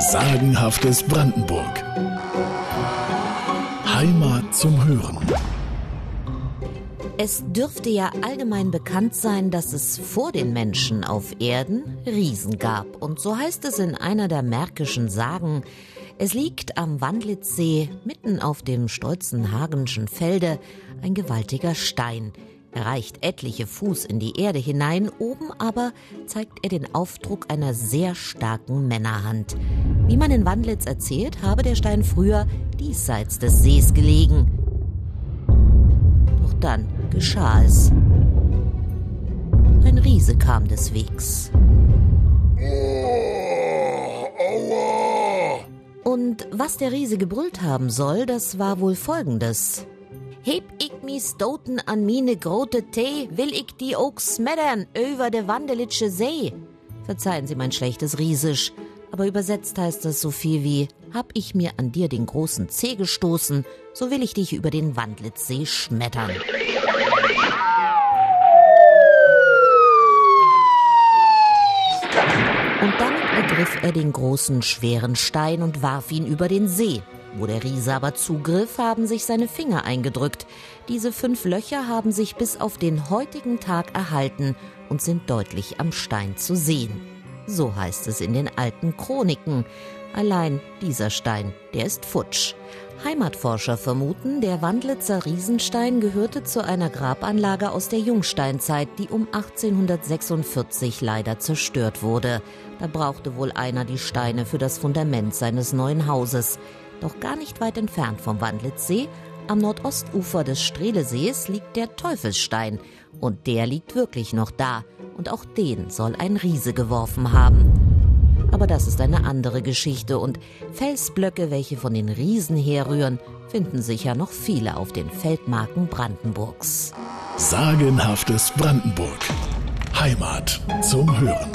Sagenhaftes Brandenburg. Heimat zum Hören. Es dürfte ja allgemein bekannt sein, dass es vor den Menschen auf Erden Riesen gab. Und so heißt es in einer der märkischen Sagen. Es liegt am Wandlitzsee, mitten auf dem stolzen Hagenschen Felde, ein gewaltiger Stein. Er reicht etliche Fuß in die Erde hinein, oben aber zeigt er den Aufdruck einer sehr starken Männerhand. Wie man in Wandlitz erzählt, habe der Stein früher diesseits des Sees gelegen. Doch dann geschah es. Ein Riese kam des Wegs. Und was der Riese gebrüllt haben soll, das war wohl folgendes. Heb ich mi stoten an mine grote Tee, will ich die ook smeddern über de Wandelitsche See. Verzeihen Sie mein schlechtes Riesisch, aber übersetzt heißt das so viel wie, hab ich mir an dir den großen Zeh gestoßen, so will ich dich über den Wandlitzsee schmettern. Und dann ergriff er den großen, schweren Stein und warf ihn über den See. Wo der Riese aber zugriff, haben sich seine Finger eingedrückt. Diese fünf Löcher haben sich bis auf den heutigen Tag erhalten und sind deutlich am Stein zu sehen. So heißt es in den alten Chroniken. Allein dieser Stein, der ist futsch. Heimatforscher vermuten, der Wandlitzer Riesenstein gehörte zu einer Grabanlage aus der Jungsteinzeit, die um 1846 leider zerstört wurde. Da brauchte wohl einer die Steine für das Fundament seines neuen Hauses. Doch gar nicht weit entfernt vom Wandlitzsee, am Nordostufer des Strelesees, liegt der Teufelsstein. Und der liegt wirklich noch da. Und auch den soll ein Riese geworfen haben. Aber das ist eine andere Geschichte und Felsblöcke, welche von den Riesen herrühren, finden sicher noch viele auf den Feldmarken Brandenburgs. Sagenhaftes Brandenburg. Heimat zum Hören.